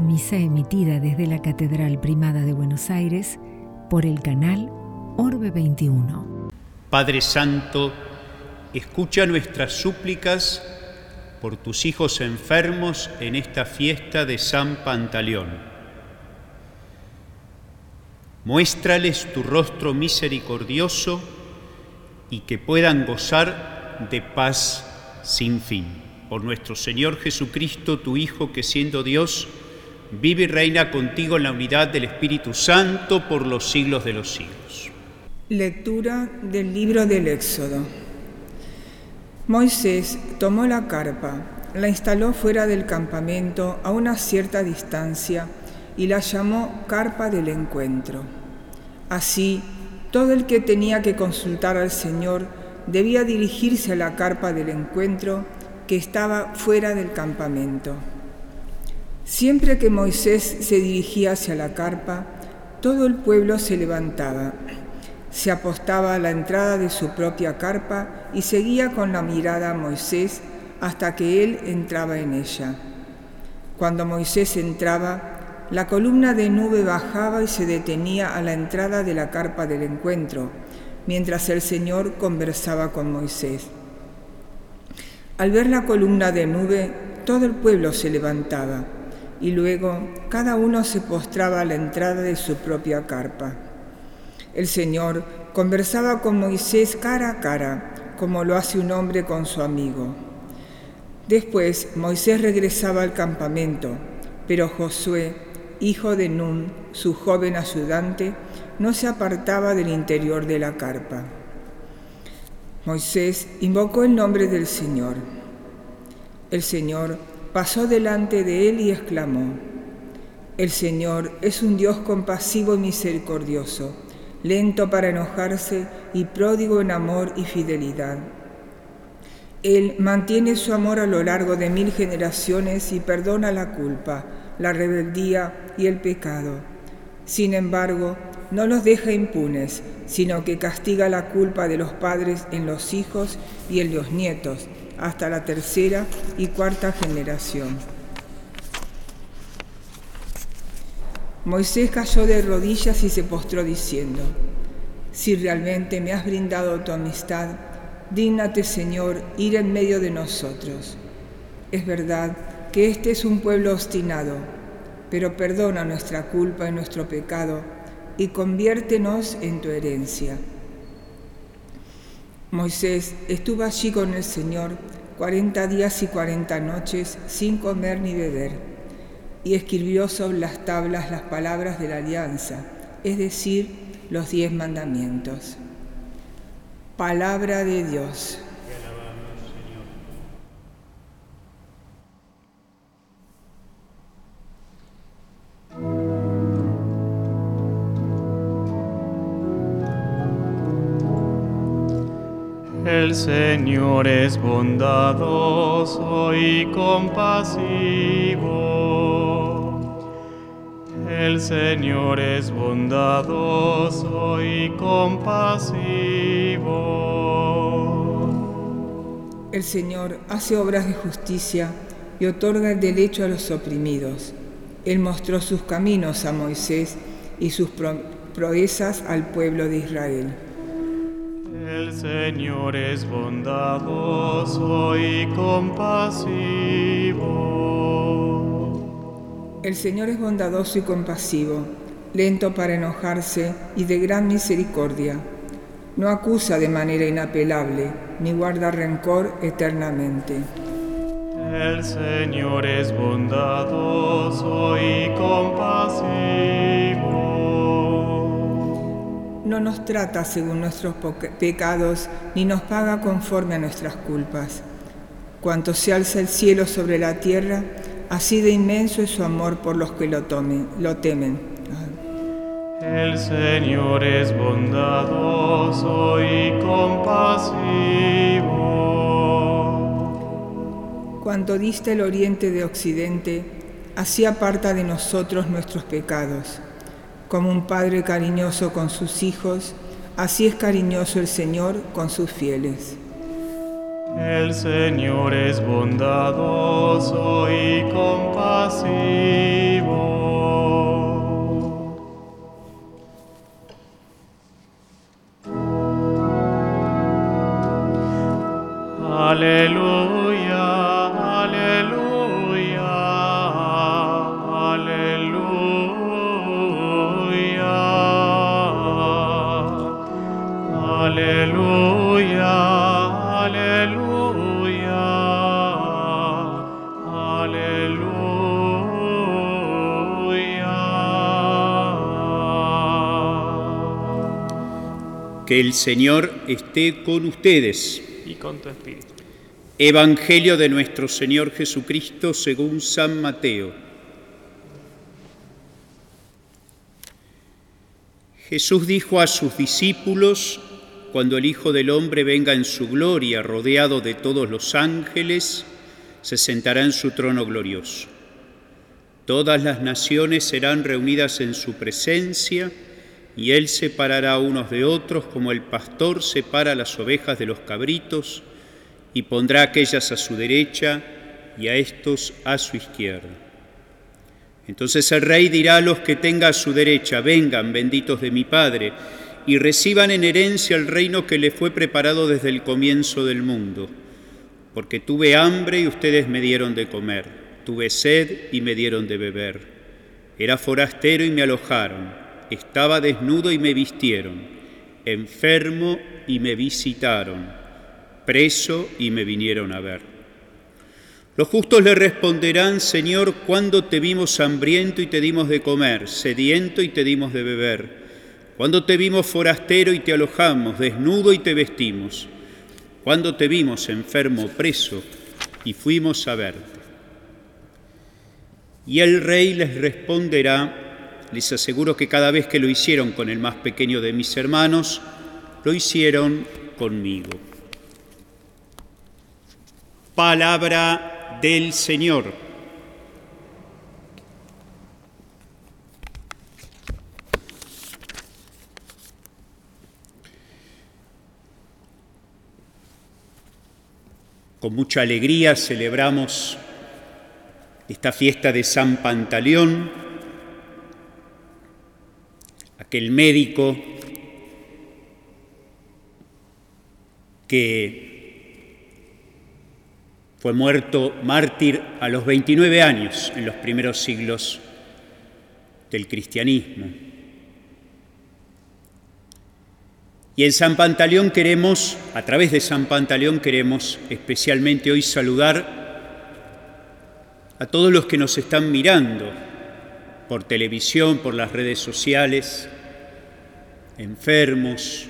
Misa emitida desde la Catedral Primada de Buenos Aires por el canal Orbe 21. Padre Santo, escucha nuestras súplicas por tus hijos enfermos en esta fiesta de San Pantaleón. Muéstrales tu rostro misericordioso y que puedan gozar de paz sin fin por nuestro Señor Jesucristo, tu Hijo, que siendo Dios, vive y reina contigo en la unidad del Espíritu Santo por los siglos de los siglos. Lectura del libro del Éxodo. Moisés tomó la carpa, la instaló fuera del campamento a una cierta distancia y la llamó carpa del encuentro. Así, todo el que tenía que consultar al Señor debía dirigirse a la carpa del encuentro que estaba fuera del campamento. Siempre que Moisés se dirigía hacia la carpa, todo el pueblo se levantaba, se apostaba a la entrada de su propia carpa y seguía con la mirada a Moisés hasta que él entraba en ella. Cuando Moisés entraba, la columna de nube bajaba y se detenía a la entrada de la carpa del encuentro, mientras el Señor conversaba con Moisés. Al ver la columna de nube, todo el pueblo se levantaba y luego cada uno se postraba a la entrada de su propia carpa. El Señor conversaba con Moisés cara a cara, como lo hace un hombre con su amigo. Después Moisés regresaba al campamento, pero Josué, hijo de Nun, su joven ayudante, no se apartaba del interior de la carpa. Moisés invocó el nombre del Señor. El Señor pasó delante de él y exclamó, El Señor es un Dios compasivo y misericordioso, lento para enojarse y pródigo en amor y fidelidad. Él mantiene su amor a lo largo de mil generaciones y perdona la culpa, la rebeldía y el pecado. Sin embargo, no los deja impunes, sino que castiga la culpa de los padres en los hijos y en los nietos, hasta la tercera y cuarta generación. Moisés cayó de rodillas y se postró diciendo, si realmente me has brindado tu amistad, dígnate Señor ir en medio de nosotros. Es verdad que este es un pueblo obstinado, pero perdona nuestra culpa y nuestro pecado y conviértenos en tu herencia. Moisés estuvo allí con el Señor cuarenta días y cuarenta noches sin comer ni beber, y escribió sobre las tablas las palabras de la alianza, es decir, los diez mandamientos. Palabra de Dios. El Señor es bondadoso y compasivo. El Señor es bondadoso y compasivo. El Señor hace obras de justicia y otorga el derecho a los oprimidos. Él mostró sus caminos a Moisés y sus proezas al pueblo de Israel. El Señor es bondadoso y compasivo. El Señor es bondadoso y compasivo, lento para enojarse y de gran misericordia. No acusa de manera inapelable, ni guarda rencor eternamente. El Señor es bondadoso y compasivo no nos trata según nuestros pecados, ni nos paga conforme a nuestras culpas. Cuanto se alza el cielo sobre la tierra, así de inmenso es su amor por los que lo, tomen, lo temen. El Señor es bondadoso y compasivo. Cuanto dista el oriente de occidente, así aparta de nosotros nuestros pecados. Como un padre cariñoso con sus hijos, así es cariñoso el Señor con sus fieles. El Señor es bondadoso y compasivo. Aleluya, aleluya, Que el Señor esté con ustedes. Y con tu espíritu. Evangelio de nuestro Señor Jesucristo según San Mateo. Jesús dijo a sus discípulos, cuando el Hijo del Hombre venga en su gloria, rodeado de todos los ángeles, se sentará en su trono glorioso. Todas las naciones serán reunidas en su presencia, y él separará unos de otros como el pastor separa las ovejas de los cabritos, y pondrá aquellas a su derecha y a estos a su izquierda. Entonces el rey dirá a los que tenga a su derecha, vengan, benditos de mi Padre, y reciban en herencia el reino que le fue preparado desde el comienzo del mundo. Porque tuve hambre y ustedes me dieron de comer, tuve sed y me dieron de beber, era forastero y me alojaron, estaba desnudo y me vistieron, enfermo y me visitaron, preso y me vinieron a ver. Los justos le responderán, Señor, ¿cuándo te vimos hambriento y te dimos de comer, sediento y te dimos de beber? ¿Cuándo te vimos forastero y te alojamos, desnudo y te vestimos? ¿Cuándo te vimos enfermo, preso y fuimos a verte? Y el rey les responderá, les aseguro que cada vez que lo hicieron con el más pequeño de mis hermanos, lo hicieron conmigo. Palabra del Señor. Con mucha alegría celebramos esta fiesta de San Pantaleón, aquel médico que fue muerto mártir a los 29 años en los primeros siglos del cristianismo. Y en San Pantaleón queremos, a través de San Pantaleón queremos especialmente hoy saludar a todos los que nos están mirando por televisión, por las redes sociales, enfermos,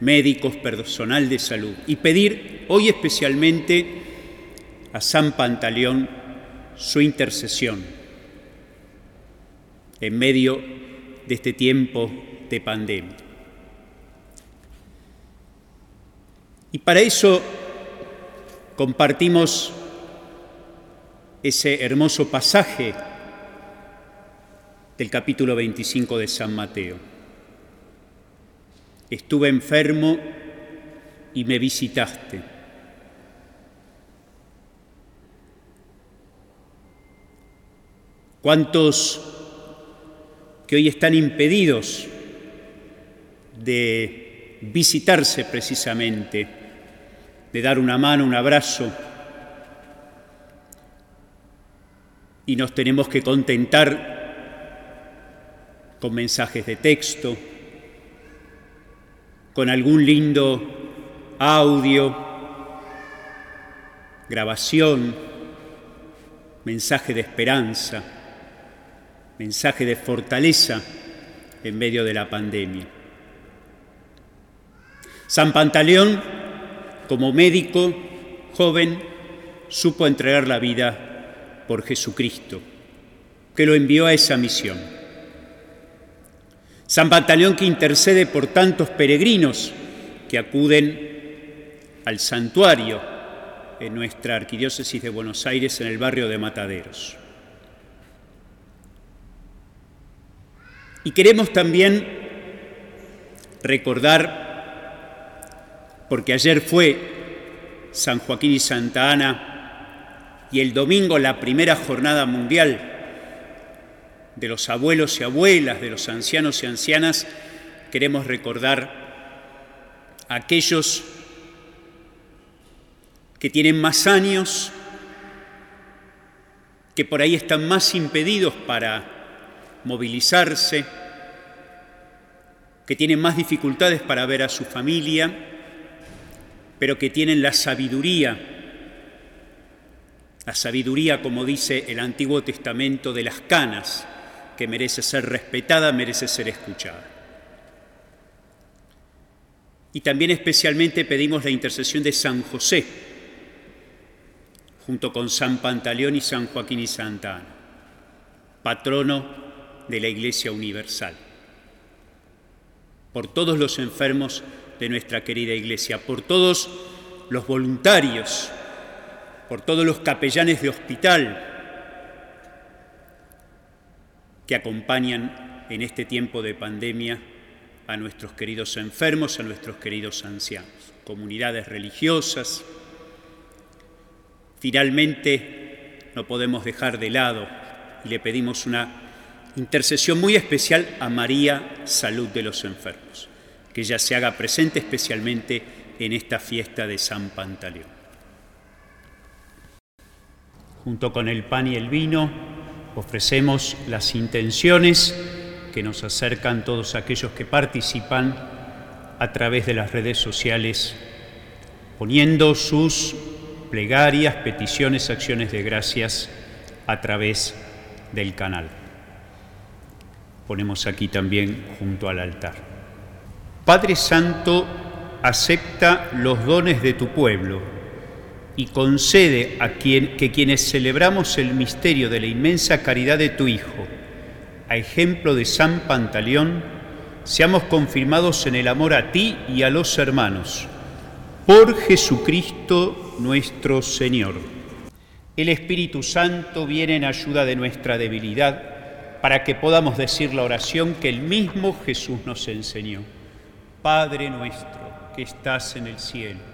médicos, personal de salud, y pedir hoy especialmente a San Pantaleón su intercesión en medio de este tiempo de pandemia. Y para eso compartimos ese hermoso pasaje del capítulo 25 de San Mateo. Estuve enfermo y me visitaste. ¿Cuántos que hoy están impedidos de visitarse precisamente, de dar una mano, un abrazo, y nos tenemos que contentar con mensajes de texto, con algún lindo audio, grabación, mensaje de esperanza? mensaje de fortaleza en medio de la pandemia. San Pantaleón, como médico joven, supo entregar la vida por Jesucristo, que lo envió a esa misión. San Pantaleón que intercede por tantos peregrinos que acuden al santuario en nuestra arquidiócesis de Buenos Aires en el barrio de Mataderos. Y queremos también recordar, porque ayer fue San Joaquín y Santa Ana y el domingo la primera jornada mundial de los abuelos y abuelas, de los ancianos y ancianas, queremos recordar a aquellos que tienen más años, que por ahí están más impedidos para movilizarse, que tienen más dificultades para ver a su familia, pero que tienen la sabiduría, la sabiduría, como dice el Antiguo Testamento, de las canas, que merece ser respetada, merece ser escuchada. Y también especialmente pedimos la intercesión de San José, junto con San Pantaleón y San Joaquín y Santa Ana, patrono de la Iglesia Universal, por todos los enfermos de nuestra querida Iglesia, por todos los voluntarios, por todos los capellanes de hospital, que acompañan en este tiempo de pandemia a nuestros queridos enfermos, a nuestros queridos ancianos, comunidades religiosas. Finalmente, no podemos dejar de lado y le pedimos una intercesión muy especial a María, salud de los enfermos, que ella se haga presente especialmente en esta fiesta de San Pantaleón. Junto con el pan y el vino, ofrecemos las intenciones que nos acercan todos aquellos que participan a través de las redes sociales, poniendo sus plegarias, peticiones, acciones de gracias a través del canal. Ponemos aquí también junto al altar. Padre Santo, acepta los dones de tu pueblo y concede a quien, que quienes celebramos el misterio de la inmensa caridad de tu Hijo, a ejemplo de San Pantaleón, seamos confirmados en el amor a ti y a los hermanos. Por Jesucristo nuestro Señor. El Espíritu Santo viene en ayuda de nuestra debilidad para que podamos decir la oración que el mismo Jesús nos enseñó. Padre nuestro que estás en el cielo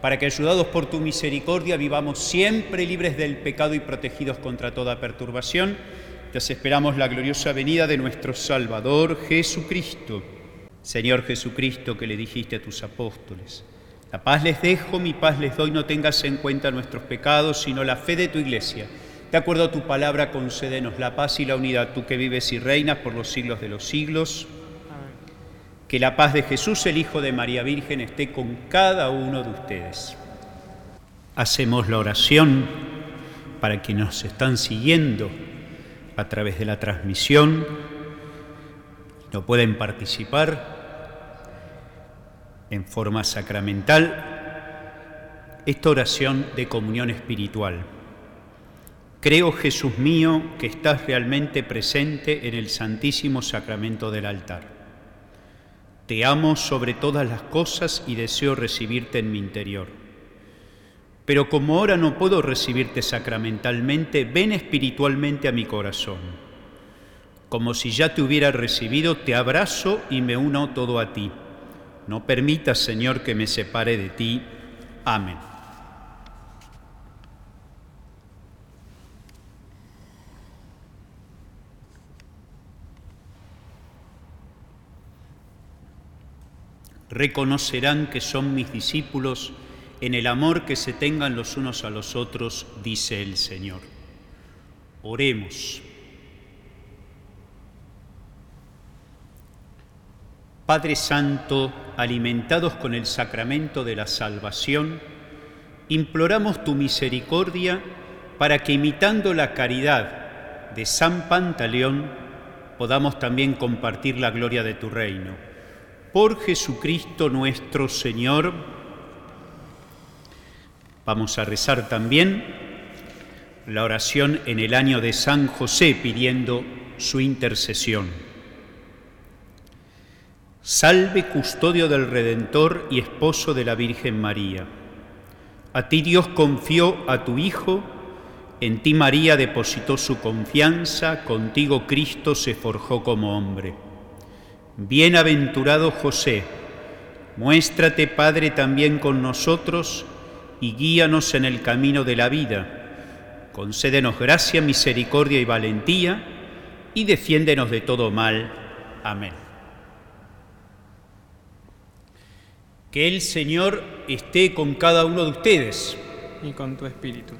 para que ayudados por tu misericordia vivamos siempre libres del pecado y protegidos contra toda perturbación. Te esperamos la gloriosa venida de nuestro Salvador Jesucristo. Señor Jesucristo, que le dijiste a tus apóstoles, la paz les dejo, mi paz les doy, no tengas en cuenta nuestros pecados, sino la fe de tu iglesia. De acuerdo a tu palabra, concédenos la paz y la unidad, tú que vives y reinas por los siglos de los siglos. Que la paz de Jesús, el Hijo de María Virgen, esté con cada uno de ustedes. Hacemos la oración para quienes nos están siguiendo a través de la transmisión, no pueden participar en forma sacramental, esta oración de comunión espiritual. Creo, Jesús mío, que estás realmente presente en el Santísimo Sacramento del altar. Te amo sobre todas las cosas y deseo recibirte en mi interior. Pero como ahora no puedo recibirte sacramentalmente, ven espiritualmente a mi corazón. Como si ya te hubiera recibido, te abrazo y me uno todo a ti. No permitas, Señor, que me separe de ti. Amén. Reconocerán que son mis discípulos en el amor que se tengan los unos a los otros, dice el Señor. Oremos. Padre Santo, alimentados con el sacramento de la salvación, imploramos tu misericordia para que imitando la caridad de San Pantaleón podamos también compartir la gloria de tu reino por Jesucristo nuestro Señor. Vamos a rezar también la oración en el año de San José pidiendo su intercesión. Salve custodio del Redentor y esposo de la Virgen María. A ti Dios confió a tu Hijo, en ti María depositó su confianza, contigo Cristo se forjó como hombre. Bienaventurado José, muéstrate Padre también con nosotros y guíanos en el camino de la vida. Concédenos gracia, misericordia y valentía y defiéndenos de todo mal. Amén. Que el Señor esté con cada uno de ustedes. Y con tu espíritu.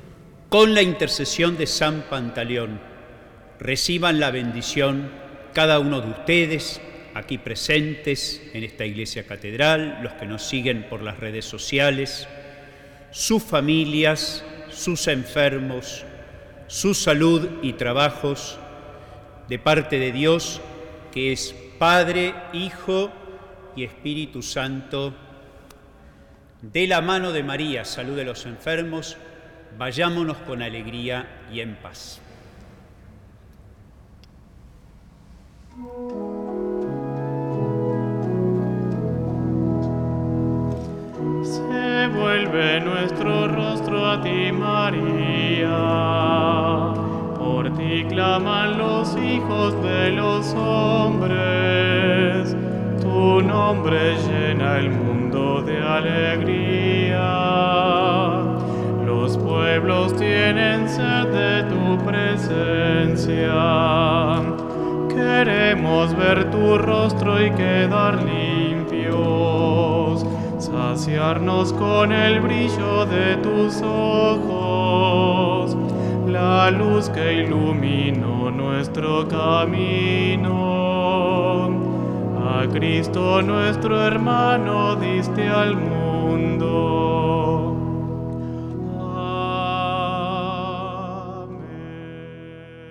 Con la intercesión de San Pantaleón, reciban la bendición cada uno de ustedes aquí presentes en esta iglesia catedral, los que nos siguen por las redes sociales, sus familias, sus enfermos, su salud y trabajos, de parte de Dios, que es Padre, Hijo y Espíritu Santo. De la mano de María, salud de los enfermos, vayámonos con alegría y en paz. Vuelve nuestro rostro a ti, María. Por ti claman los hijos de los hombres. Tu nombre llena el mundo de alegría. Los pueblos tienen sed de tu presencia. Queremos ver tu rostro y quedar limpios, con el brillo de tus ojos, la luz que iluminó nuestro camino. A Cristo nuestro hermano diste al mundo.